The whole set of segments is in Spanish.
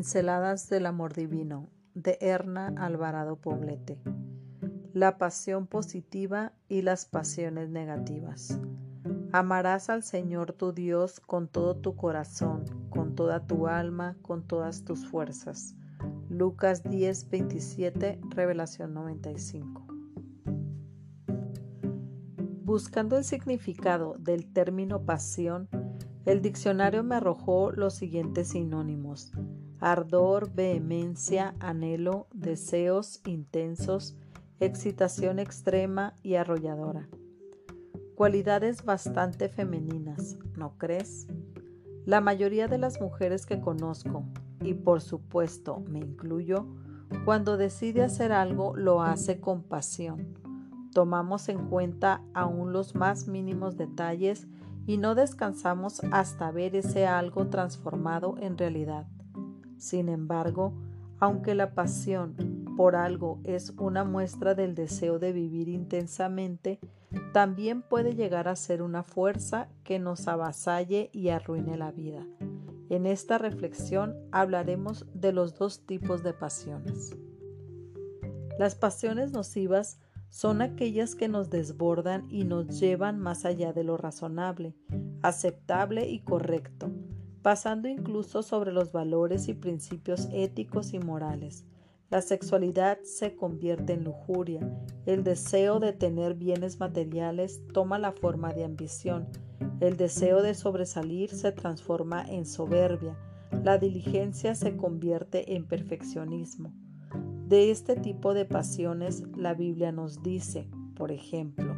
Pinceladas del Amor Divino de Erna Alvarado Poblete. La pasión positiva y las pasiones negativas. Amarás al Señor tu Dios con todo tu corazón, con toda tu alma, con todas tus fuerzas. Lucas 10, 27, Revelación 95. Buscando el significado del término pasión, el diccionario me arrojó los siguientes sinónimos ardor, vehemencia, anhelo, deseos intensos, excitación extrema y arrolladora. Cualidades bastante femeninas, ¿no crees? La mayoría de las mujeres que conozco, y por supuesto me incluyo, cuando decide hacer algo lo hace con pasión. Tomamos en cuenta aún los más mínimos detalles y no descansamos hasta ver ese algo transformado en realidad. Sin embargo, aunque la pasión por algo es una muestra del deseo de vivir intensamente, también puede llegar a ser una fuerza que nos avasalle y arruine la vida. En esta reflexión hablaremos de los dos tipos de pasiones. Las pasiones nocivas son aquellas que nos desbordan y nos llevan más allá de lo razonable, aceptable y correcto, pasando incluso sobre los valores y principios éticos y morales. La sexualidad se convierte en lujuria, el deseo de tener bienes materiales toma la forma de ambición, el deseo de sobresalir se transforma en soberbia, la diligencia se convierte en perfeccionismo. De este tipo de pasiones la Biblia nos dice, por ejemplo,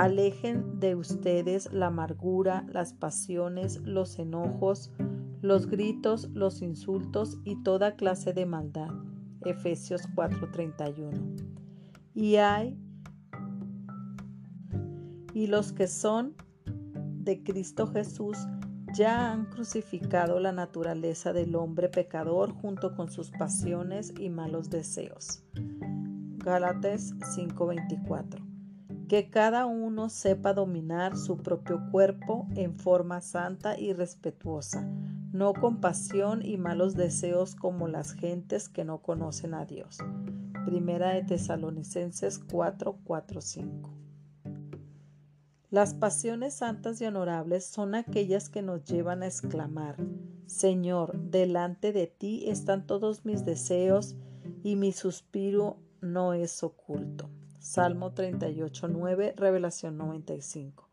Alejen de ustedes la amargura, las pasiones, los enojos, los gritos, los insultos y toda clase de maldad. Efesios 4:31. Y hay y los que son de Cristo Jesús ya han crucificado la naturaleza del hombre pecador junto con sus pasiones y malos deseos. Gálatas 5:24 que cada uno sepa dominar su propio cuerpo en forma santa y respetuosa, no con pasión y malos deseos como las gentes que no conocen a Dios. Primera de Tesalonicenses 4, 5. Las pasiones santas y honorables son aquellas que nos llevan a exclamar, Señor, delante de ti están todos mis deseos y mi suspiro no es oculto. Salmo 38, 9, Revelación 95.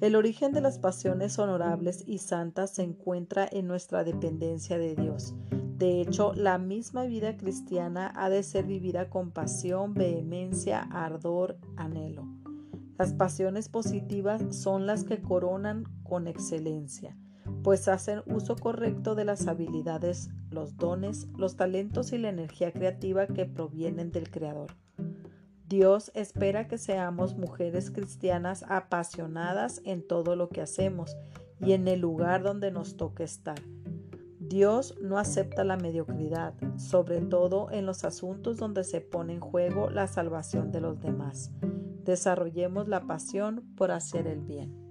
El origen de las pasiones honorables y santas se encuentra en nuestra dependencia de Dios. De hecho, la misma vida cristiana ha de ser vivida con pasión, vehemencia, ardor, anhelo. Las pasiones positivas son las que coronan con excelencia, pues hacen uso correcto de las habilidades, los dones, los talentos y la energía creativa que provienen del Creador. Dios espera que seamos mujeres cristianas apasionadas en todo lo que hacemos y en el lugar donde nos toque estar. Dios no acepta la mediocridad, sobre todo en los asuntos donde se pone en juego la salvación de los demás. Desarrollemos la pasión por hacer el bien.